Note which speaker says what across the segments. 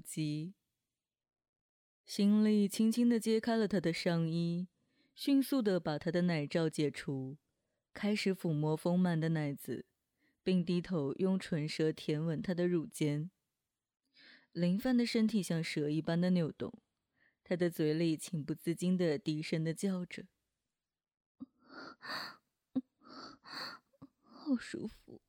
Speaker 1: 不及。心里轻轻地揭开了他的上衣，迅速地把他的奶罩解除，开始抚摸丰满的奶子，并低头用唇舌舔吻他的乳尖。林范的身体像蛇一般的扭动，他的嘴里情不自禁地低声的叫着：“
Speaker 2: 好舒服。”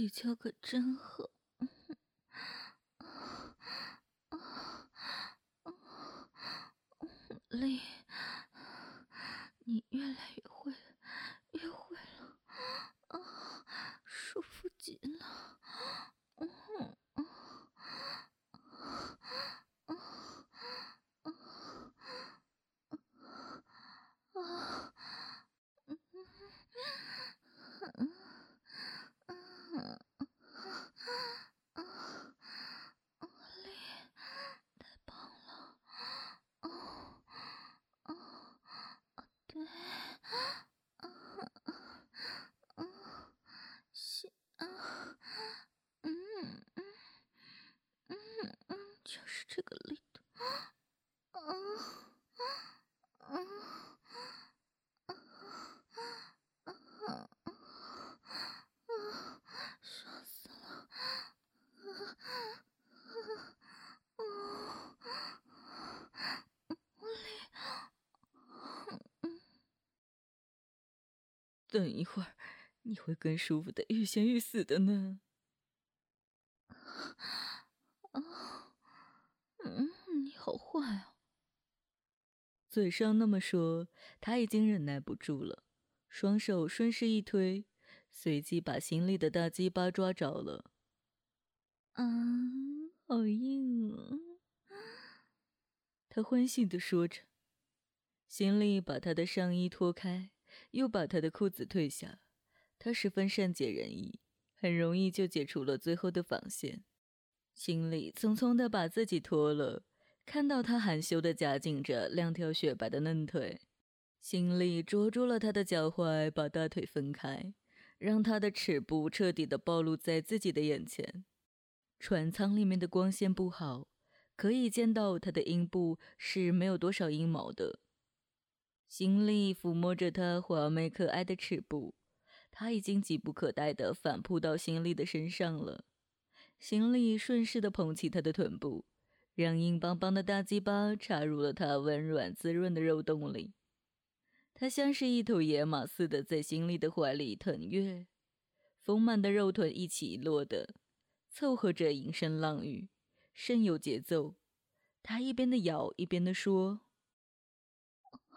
Speaker 2: 技巧可真好，丽，你越来越会，越会了，啊，舒服极了，嗯。
Speaker 1: 等一会儿，你会更舒服的欲仙欲死的呢。
Speaker 2: 啊，嗯，你好坏啊！
Speaker 1: 嘴上那么说，他已经忍耐不住了，双手顺势一推，随即把行李的大鸡巴抓着了。
Speaker 2: 啊，好硬啊！
Speaker 1: 他欢喜的说着，行李把他的上衣脱开。又把他的裤子褪下，他十分善解人意，很容易就解除了最后的防线。心里匆匆的把自己脱了，看到他含羞的夹紧着两条雪白的嫩腿，心里捉住了他的脚踝，把大腿分开，让他的尺部彻底的暴露在自己的眼前。船舱里面的光线不好，可以见到他的阴部是没有多少阴毛的。心里抚摸着她华美可爱的尺部，他已经急不可待地反扑到心里的身上了。心里顺势地捧起她的臀部，让硬邦邦的大鸡巴插入了她温软滋润的肉洞里。他像是一头野马似的在心里的怀里腾跃，丰满的肉臀一起落的凑合着吟声浪语，甚有节奏。他一边的摇，一边的说。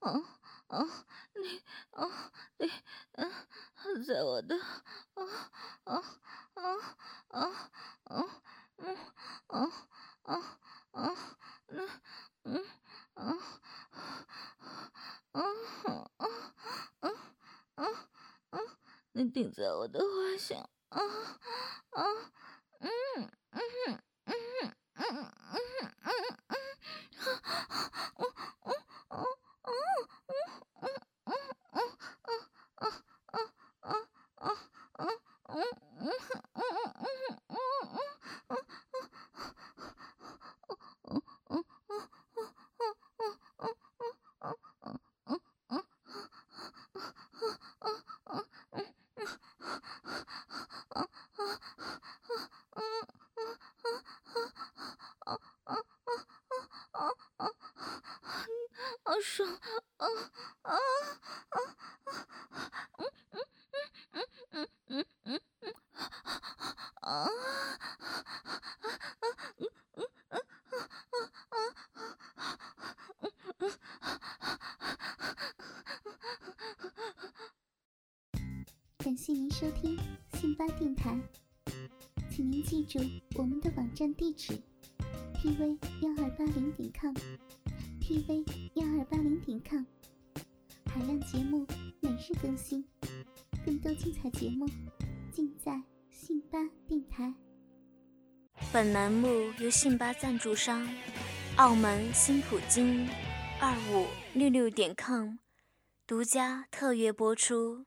Speaker 2: 啊啊！你啊你嗯，在我的啊啊啊啊啊嗯啊啊啊那嗯啊啊啊啊啊啊！你顶在我的怀上啊啊
Speaker 3: 请您记住我们的网站地址：tv 幺二八零点 com，tv 幺二八零点 com，海量节目每日更新，更多精彩节目尽在信巴电台。
Speaker 4: 本栏目由信巴赞助商澳门新普京二五六六点 com 独家特约播出。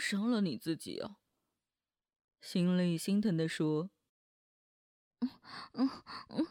Speaker 1: 伤了你自己啊！心里心疼的说：“
Speaker 2: 嗯嗯嗯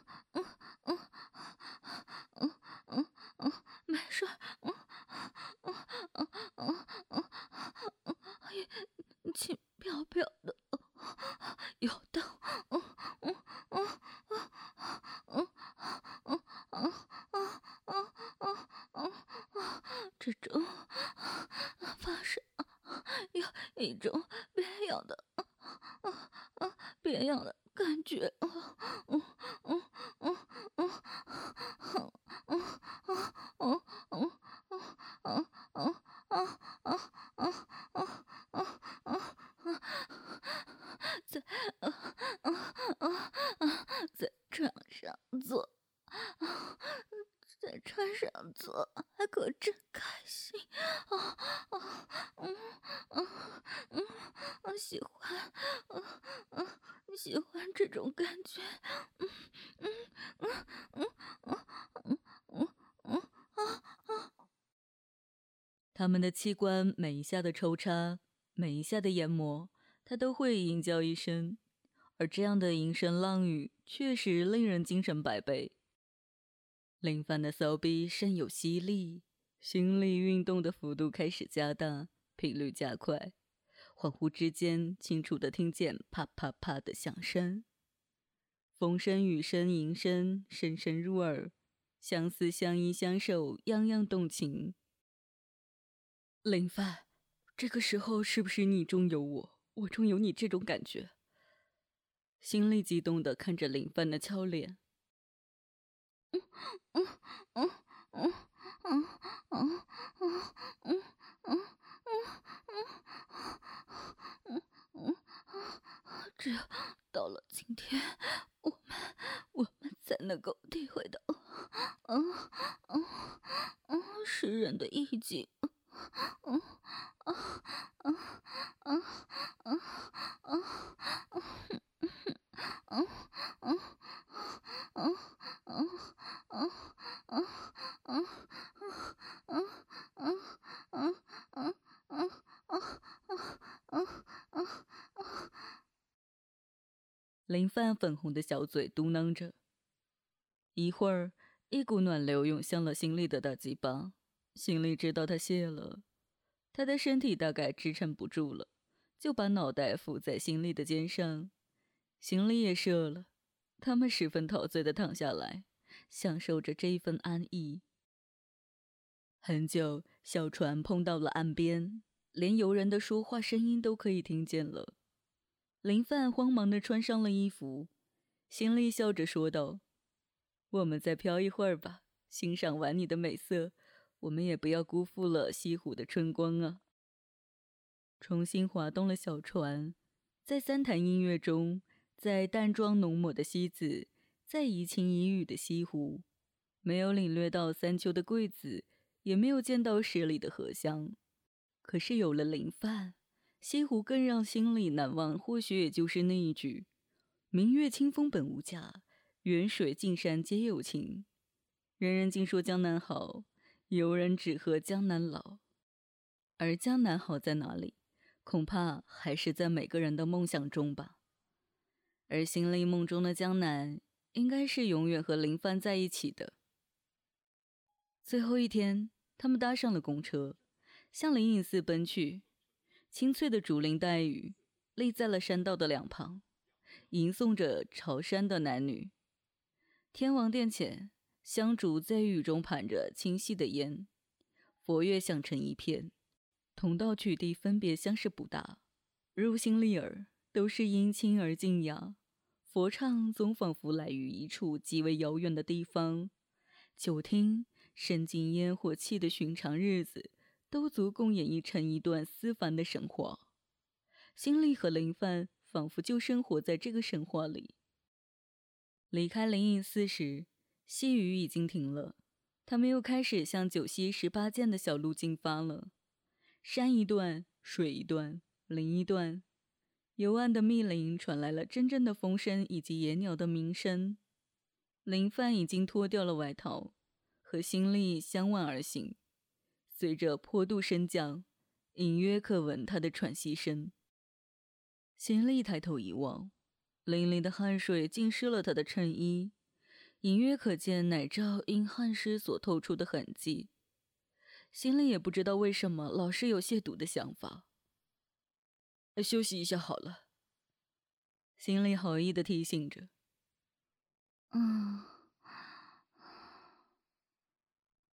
Speaker 2: 开心啊啊嗯。嗯嗯嗯，喜欢，嗯嗯，喜欢这种感觉，嗯嗯嗯嗯嗯嗯嗯嗯啊啊！
Speaker 1: 他们的器官每一下的抽插，每一下的研磨，他都会吟叫一声，而这样的吟声浪语，确实令人精神百倍。林凡的骚逼甚有吸力，心里运动的幅度开始加大。频率加快，恍惚之间，清楚的听见啪啪啪的响声，风声、雨声、吟声，声声入耳，相思、相依、相守，样样动情。林范，这个时候是不是你中有我，我中有你这种感觉？心里激动的看着林范的俏脸。
Speaker 2: 嗯嗯嗯嗯嗯嗯嗯。嗯嗯嗯，只有到了今天，我们我们才能够体会到，嗯嗯嗯，诗人的意境，嗯嗯嗯嗯嗯嗯嗯嗯嗯嗯嗯嗯嗯。
Speaker 1: 林范粉红的小嘴嘟囔着，一会儿，一股暖流涌向了心里的大鸡巴，心里知道他泄了，他的身体大概支撑不住了，就把脑袋伏在心里的肩上，行李也射了。他们十分陶醉的躺下来，享受着这一份安逸。很久，小船碰到了岸边，连游人的说话声音都可以听见了。林范慌忙的穿上了衣服，心里笑着说道：“我们再漂一会儿吧，欣赏完你的美色，我们也不要辜负了西湖的春光啊。”重新划动了小船，在三潭音乐中，在淡妆浓抹的西子，在怡情怡语的西湖，没有领略到三秋的桂子，也没有见到十里的荷香，可是有了林范。西湖更让心里难忘，或许也就是那一句：“明月清风本无价，远水近山皆有情。人人尽说江南好，游人只合江南老。”而江南好在哪里？恐怕还是在每个人的梦想中吧。而心里梦中的江南，应该是永远和林帆在一起的。最后一天，他们搭上了公车，向灵隐寺奔去。清脆的竹林带雨，立在了山道的两旁，吟诵着朝山的男女。天王殿前，香烛在雨中盘着清晰的烟，佛乐响成一片。同道取缔分别相视不大，入心立耳，都是阴清而静雅。佛唱总仿佛来于一处极为遥远的地方，久听。深经烟火气的寻常日子，都足够演绎成一段思凡的神话。心里和林范仿佛就生活在这个神话里。离开灵隐寺时，细雨已经停了，他们又开始向九溪十八涧的小路进发了。山一段，水一段，林一段，幽暗的密林传来了阵阵的风声以及野鸟的鸣声。林范已经脱掉了外套。和心力相望而行，随着坡度升降，隐约可闻他的喘息声。心力抬头一望，淋漓的汗水浸湿了他的衬衣，隐约可见奶罩因汗湿所透出的痕迹。心里也不知道为什么，老是有亵渎的想法。休息一下好了。心里好意的提醒着。
Speaker 2: 嗯。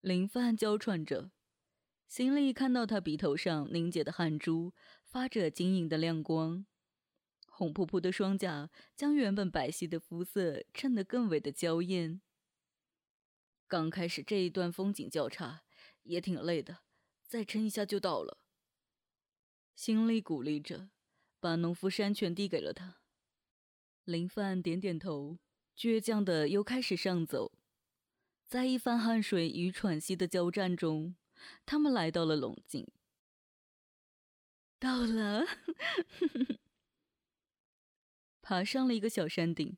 Speaker 1: 林范娇喘着，心里看到他鼻头上凝结的汗珠发着晶莹的亮光，红扑扑的双颊将原本白皙的肤色衬得更为的娇艳。刚开始这一段风景较差，也挺累的，再撑一下就到了。心里鼓励着，把农夫山泉递给了他。林范点点头，倔强的又开始上走。在一番汗水与喘息的交战中，他们来到了龙井。到了，爬上了一个小山顶，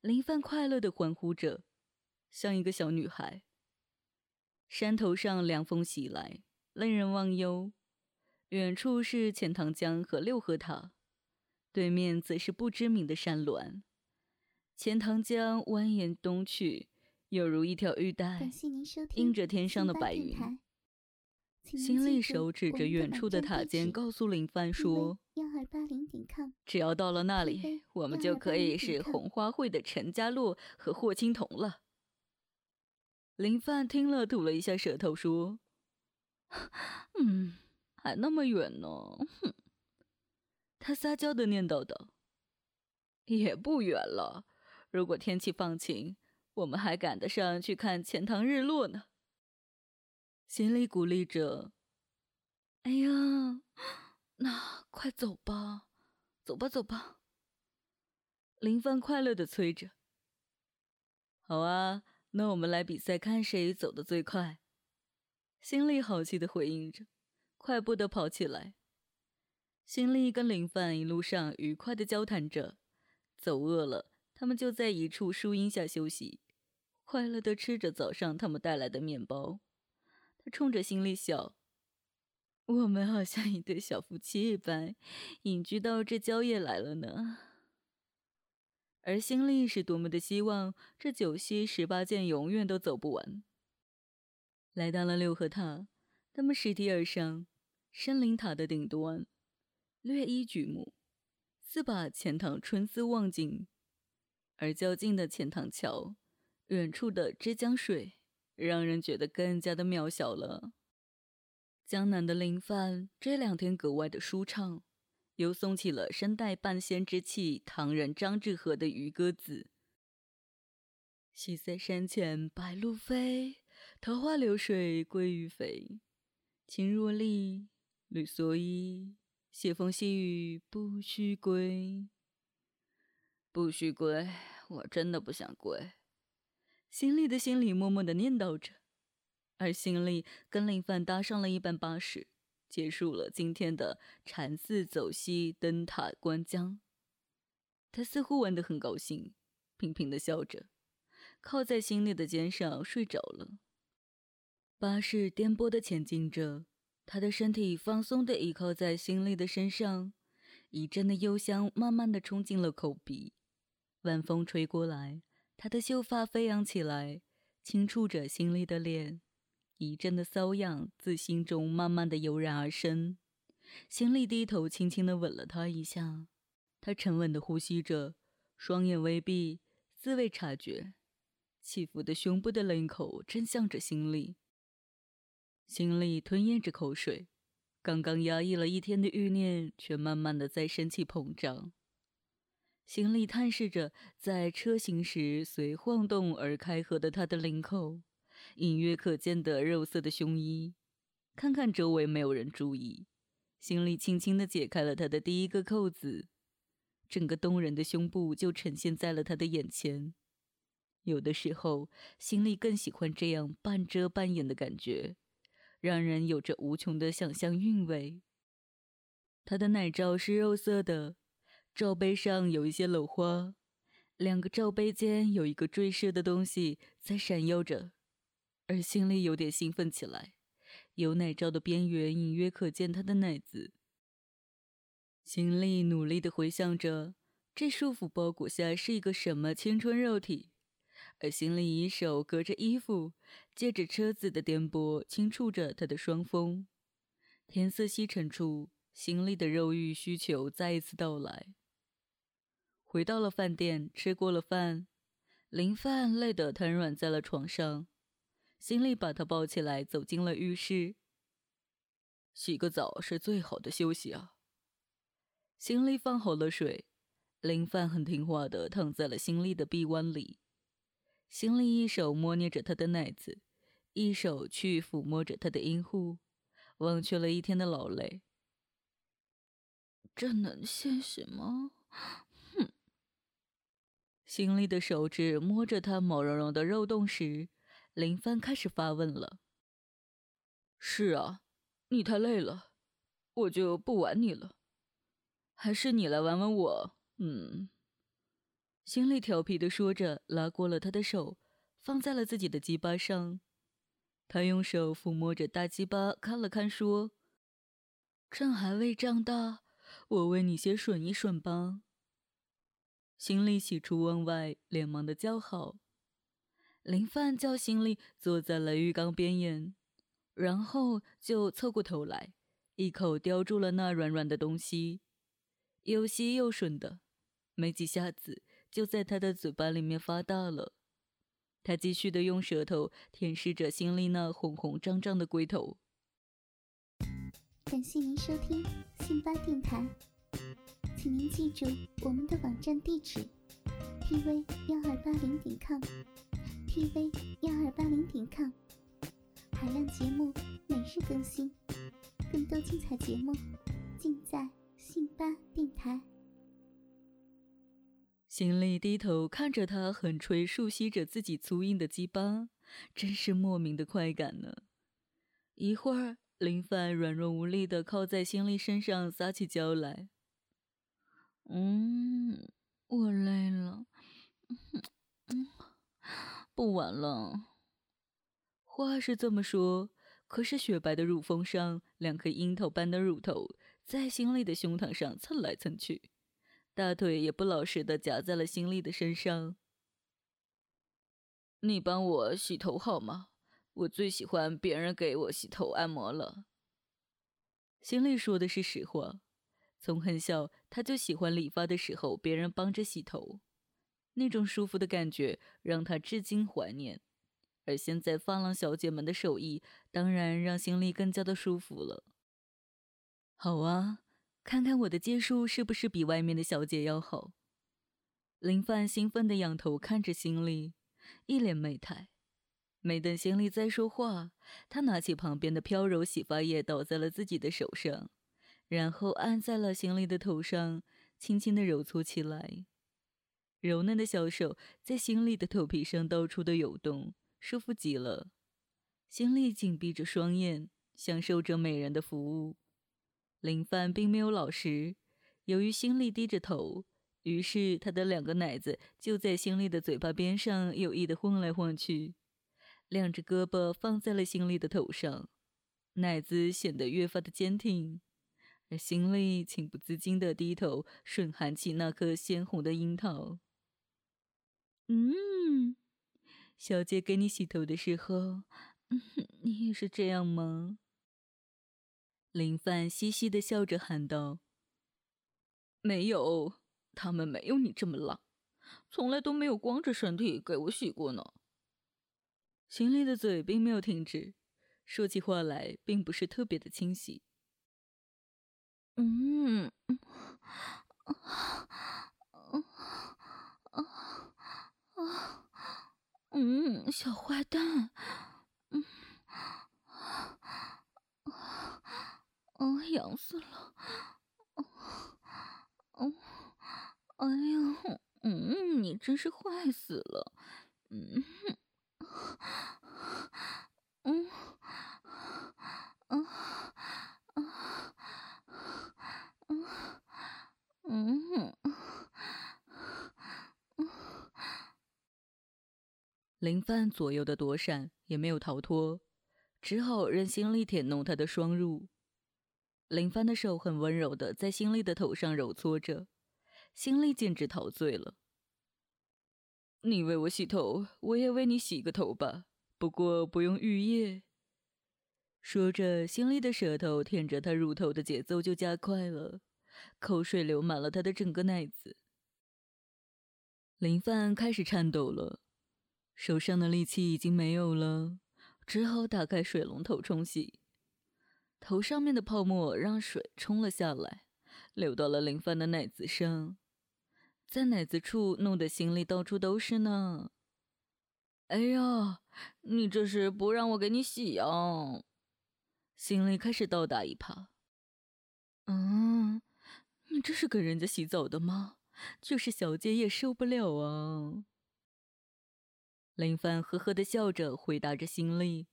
Speaker 1: 林范快乐的欢呼着，像一个小女孩。山头上凉风袭来，令人忘忧。远处是钱塘江和六合塔，对面则是不知名的山峦。钱塘江蜿蜒东去。犹如一条玉带，映着天上的白云。心里手指着远处的塔尖，告诉林帆说：“只要到了那里，我们就可以是红花会的陈家洛和霍青桐了。”林帆听了，吐了一下舌头，说：“ 嗯，还那么远呢。”哼，他撒娇的念叨道：“也不远了，如果天气放晴。”我们还赶得上去看钱塘日落呢。心里鼓励着。哎呀，那快走吧，走吧，走吧。林帆快乐的催着。好啊，那我们来比赛，看谁走得最快。心里好奇的回应着，快步的跑起来。心力跟林范一路上愉快的交谈着，走饿了，他们就在一处树荫下休息。快乐的吃着早上他们带来的面包，他冲着心里笑：“我们好像一对小夫妻一般，隐居到这郊野来了呢。”而心力是多么的希望这九溪十八涧永远都走不完。来到了六合塔，他们拾梯而上，山林塔的顶端，略一举目，似把钱塘春思望尽，而较近的钱塘桥。远处的浙江水，让人觉得更加的渺小了。江南的林范这两天格外的舒畅，又送起了身带半仙之气唐人张志和的《渔歌子》：“西塞山前白鹭飞，桃花流水鳜鱼肥。青箬笠，绿蓑衣，斜风细雨不须归。不须归，我真的不想归。”心里的心里默默的念叨着，而心里跟林范搭上了一班巴士，结束了今天的禅寺走西灯塔观江。他似乎玩得很高兴，频频的笑着，靠在心里的肩上睡着了。巴士颠簸的前进着，他的身体放松地依靠在心里的身上，一阵的幽香慢慢地冲进了口鼻。晚风吹过来，他的秀发飞扬起来，轻触着心里的脸，一阵的瘙痒自心中慢慢的油然而生。心里低头轻轻地吻了他一下，他沉稳地呼吸着，双眼微闭，似未察觉，起伏的胸部的领口正向着心里。心里吞咽着口水，刚刚压抑了一天的欲念，却慢慢的在生气膨胀。心里探视着在车行时随晃动而开合的他的领口，隐约可见的肉色的胸衣。看看周围没有人注意，心里轻轻的解开了他的第一个扣子，整个动人的胸部就呈现在了他的眼前。有的时候，心里更喜欢这样半遮半掩的感觉。让人有着无穷的想象韵味。他的奶罩是肉色的，罩杯上有一些镂花，两个罩杯间有一个坠饰的东西在闪耀着，而心里有点兴奋起来。有奶罩的边缘隐约可见他的奶子。心里努力的回想着，这束缚包裹下是一个什么青春肉体。而心里一手隔着衣服，借着车子的颠簸，轻触着他的双峰。天色西沉处，心里的肉欲需求再一次到来。回到了饭店，吃过了饭，林范累得瘫软在了床上，心里把他抱起来，走进了浴室。洗个澡是最好的休息啊。心里放好了水，林范很听话的躺在了心里的臂弯里。心里一手摸捏着他的奶子，一手去抚摸着他的阴户，忘却了一天的劳累。
Speaker 2: 这能现实吗？哼！
Speaker 1: 心里的手指摸着他毛茸茸的肉洞时，林帆开始发问了：“是啊，你太累了，我就不玩你了，还是你来玩玩我？嗯。”心里调皮的说着，拉过了他的手，放在了自己的鸡巴上。他用手抚摸着大鸡巴，看了看，说：“趁还未长大，我为你先吮一吮吧。”心里喜出望外，连忙的叫好。林范叫心里坐在了浴缸边沿，然后就侧过头来，一口叼住了那软软的东西，又吸又吮的，没几下子。就在他的嘴巴里面发大了，他继续的用舌头舔舐着心里那红红胀胀的龟头。
Speaker 3: 感谢您收听信巴电台，请您记住我们的网站地址：tv 幺二八零点 com，tv 幺二八零点 com，海量节目每日更新，更多精彩节目尽在信巴电台。
Speaker 1: 心里低头看着他狠吹竖吸着自己粗硬的鸡巴，真是莫名的快感呢。一会儿，林凡软弱无力的靠在心里身上撒起娇来。
Speaker 2: 嗯，我累了，不玩了。
Speaker 1: 话是这么说，可是雪白的乳峰上两颗樱桃般的乳头在心里的胸膛上蹭来蹭去。大腿也不老实的夹在了新丽的身上。你帮我洗头好吗？我最喜欢别人给我洗头按摩了。心里说的是实话，从很小他就喜欢理发的时候别人帮着洗头，那种舒服的感觉让他至今怀念。而现在发廊小姐们的手艺，当然让心里更加的舒服了。好啊。看看我的技术是不是比外面的小姐要好？林范兴奋地仰头看着心里，一脸媚态。没等心里再说话，他拿起旁边的飘柔洗发液倒在了自己的手上，然后按在了心里的头上，轻轻地揉搓起来。柔嫩的小手在心里的头皮上到处的游动，舒服极了。心里紧闭着双眼，享受着美人的服务。林范并没有老实，由于心里低着头，于是他的两个奶子就在心里的嘴巴边上有意的晃来晃去，两只胳膊放在了心里的头上，奶子显得越发的坚挺，而心里情不自禁的低头吮含起那颗鲜红的樱桃。嗯，小姐给你洗头的时候，你也是这样吗？林范嘻嘻的笑着喊道：“
Speaker 2: 没有，他们没有你这么浪，从来都没有光着身体给我洗过呢。”
Speaker 1: 邢丽的嘴并没有停止，说起话来并不是特别的清晰。
Speaker 2: 嗯，嗯，小坏蛋，嗯，啊，哦痒死了，哦哦，哎呀，嗯，你真是坏死了，嗯。嗯，嗯，
Speaker 1: 嗯，嗯，林范左右的躲闪也没有逃脱，只好任心力舔弄他的双乳。林帆的手很温柔的在心力的头上揉搓着，心力简直陶醉了。
Speaker 2: 你为我洗头，我也为你洗个头吧。不过不用浴液。
Speaker 1: 说着，心里的舌头舔着他乳头的节奏就加快了，口水流满了他的整个奶子。林范开始颤抖了，手上的力气已经没有了，只好打开水龙头冲洗。头上面的泡沫让水冲了下来，流到了林帆的奶子上。在奶子处弄得心里到处都是呢。
Speaker 2: 哎呀，你这是不让我给你洗呀？
Speaker 1: 心里开始倒打一耙。嗯，你这是跟人家洗澡的吗？就是小姐也受不了啊。林帆呵呵的笑着回答着心里。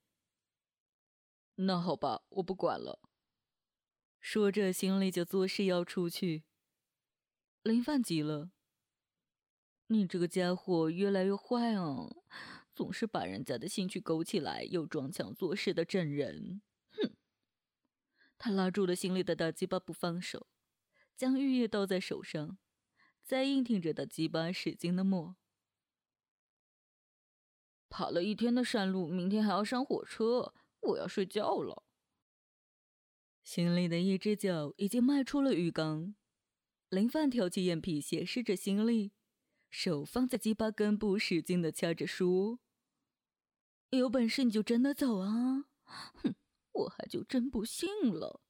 Speaker 2: 那好吧，我不管了。
Speaker 1: 说着，心里就作势要出去。林范急了。你这个家伙越来越坏啊！总是把人家的兴趣勾起来，又装腔作势的整人。哼！他拉住了心里的大鸡巴不放手，将玉液倒在手上，再硬挺着大鸡巴使劲的摸。
Speaker 2: 爬了一天的山路，明天还要上火车，我要睡觉了。
Speaker 1: 心里的一只脚已经迈出了浴缸，林范挑起眼皮，斜视着心里。手放在鸡巴根部，使劲的掐着，说：“有本事你就真的走啊！
Speaker 2: 哼，我还就真不信了。”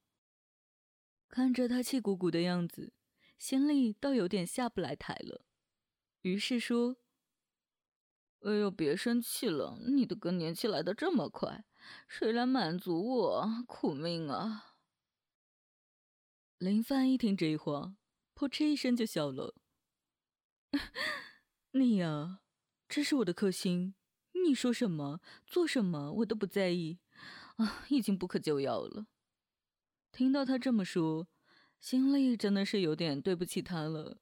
Speaker 1: 看着他气鼓鼓的样子，心里倒有点下不来台了。于是说：“
Speaker 2: 哎呦，别生气了，你的更年期来的这么快，谁来满足我？苦命啊！”
Speaker 1: 林帆一听这话，噗嗤一声就笑了。你呀，这是我的克星，你说什么做什么我都不在意，啊，已经不可救药了。听到他这么说，心里真的是有点对不起他了。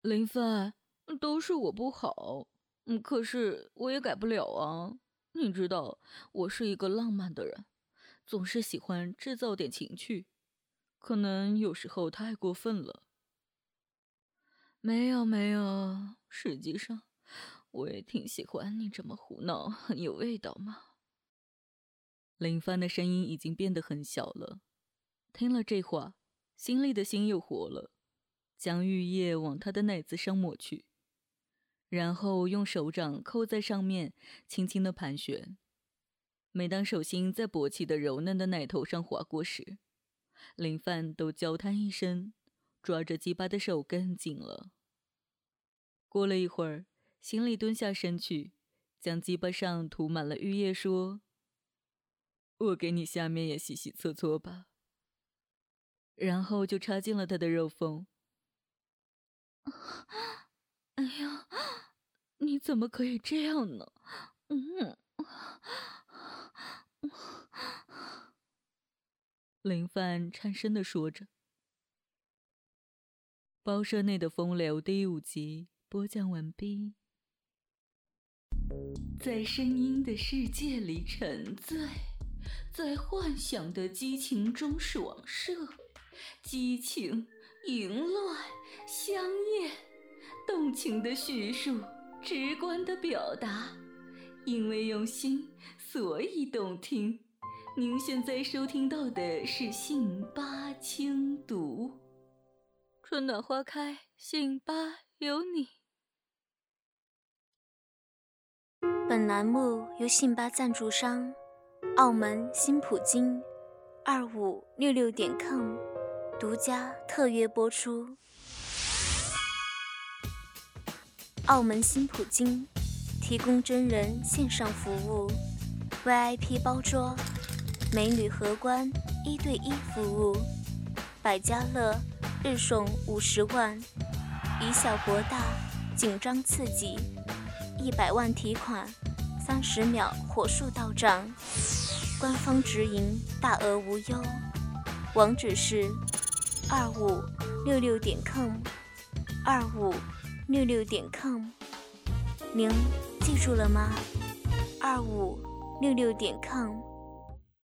Speaker 2: 林帆，都是我不好，嗯，可是我也改不了啊。你知道，我是一个浪漫的人，总是喜欢制造点情趣，可能有时候太过分了。
Speaker 1: 没有没有，实际上我也挺喜欢你这么胡闹，很有味道嘛。林帆的声音已经变得很小了，听了这话，心里的心又活了，将玉液往他的奶子上抹去，然后用手掌扣在上面，轻轻的盘旋。每当手心在勃起的柔嫩的奶头上划过时，林帆都娇叹一声。抓着鸡巴的手更紧了。过了一会儿，行李蹲下身去，将鸡巴上涂满了玉液，说：“我给你下面也洗洗搓搓吧。”然后就插进了他的肉缝。
Speaker 2: 哎呀，你怎么可以这样呢？嗯，
Speaker 1: 林帆颤声的说着。包社内的风流第五集播讲完毕。在声音的世界里沉醉，在幻想的激情中爽射，激情淫乱香艳，动情的叙述，直观的表达，因为用心，所以动听。您现在收听到的是《信八轻读》，
Speaker 2: 春暖花开，信八有你。
Speaker 4: 本栏目由信八赞助商澳门新普京二五六六点 com 独家特约播出。澳门新普京提供真人线上服务，VIP 包桌。美女荷官一对一服务，百家乐日送五十万，以小博大，紧张刺激，一百万提款，三十秒火速到账，官方直营，大额无忧。网址是二五六六点 com，二五六六点 com，您记住了吗？二五六六点 com。